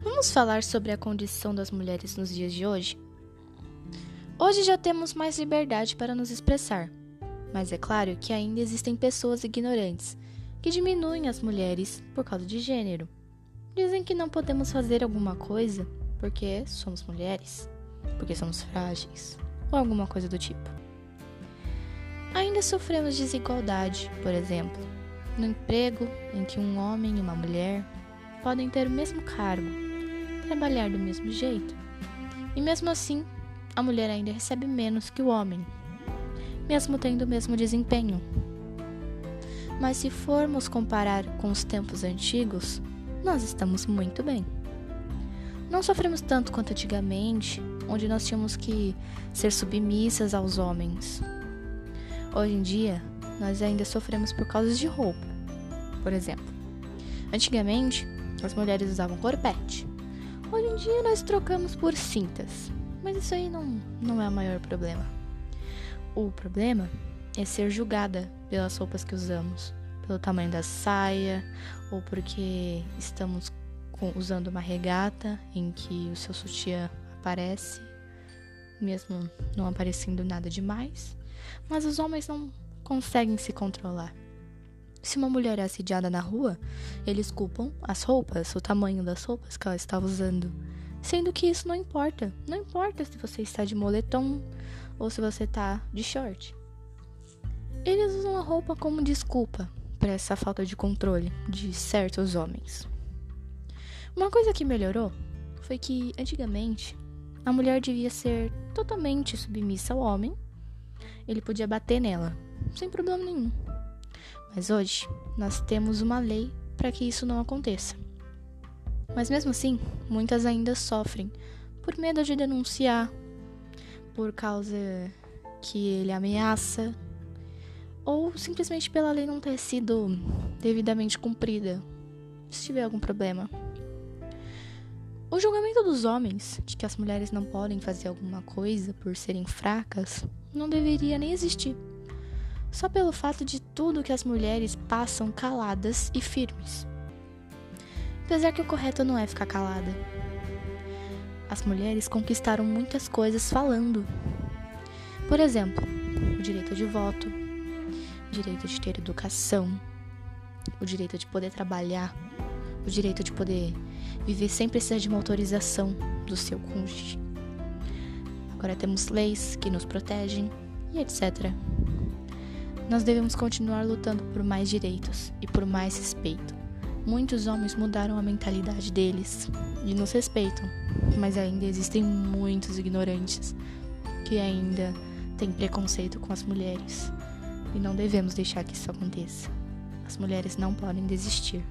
Vamos falar sobre a condição das mulheres nos dias de hoje? Hoje já temos mais liberdade para nos expressar, mas é claro que ainda existem pessoas ignorantes que diminuem as mulheres por causa de gênero. Dizem que não podemos fazer alguma coisa porque somos mulheres, porque somos frágeis, ou alguma coisa do tipo. Ainda sofremos desigualdade, por exemplo, no emprego em que um homem e uma mulher podem ter o mesmo cargo, trabalhar do mesmo jeito, e mesmo assim a mulher ainda recebe menos que o homem, mesmo tendo o mesmo desempenho. Mas se formos comparar com os tempos antigos, nós estamos muito bem. Não sofremos tanto quanto antigamente, onde nós tínhamos que ser submissas aos homens. Hoje em dia, nós ainda sofremos por causa de roupa. Por exemplo, antigamente as mulheres usavam corpete. Hoje em dia nós trocamos por cintas, mas isso aí não, não é o maior problema. O problema é ser julgada pelas roupas que usamos, pelo tamanho da saia, ou porque estamos com, usando uma regata em que o seu sutiã aparece, mesmo não aparecendo nada demais. Mas os homens não conseguem se controlar. Se uma mulher é assediada na rua, eles culpam as roupas, o tamanho das roupas que ela estava usando. Sendo que isso não importa. Não importa se você está de moletom ou se você está de short. Eles usam a roupa como desculpa para essa falta de controle de certos homens. Uma coisa que melhorou foi que, antigamente, a mulher devia ser totalmente submissa ao homem. Ele podia bater nela, sem problema nenhum. Mas hoje, nós temos uma lei para que isso não aconteça. Mas mesmo assim, muitas ainda sofrem por medo de denunciar, por causa que ele ameaça, ou simplesmente pela lei não ter sido devidamente cumprida, se tiver algum problema. O julgamento dos homens de que as mulheres não podem fazer alguma coisa por serem fracas não deveria nem existir. Só pelo fato de tudo que as mulheres passam caladas e firmes. Apesar que o correto não é ficar calada. As mulheres conquistaram muitas coisas falando. Por exemplo, o direito de voto, o direito de ter educação, o direito de poder trabalhar, o direito de poder viver sem precisar de uma autorização do seu cônjuge. Agora temos leis que nos protegem e etc. Nós devemos continuar lutando por mais direitos e por mais respeito. Muitos homens mudaram a mentalidade deles e nos respeitam, mas ainda existem muitos ignorantes que ainda têm preconceito com as mulheres e não devemos deixar que isso aconteça. As mulheres não podem desistir.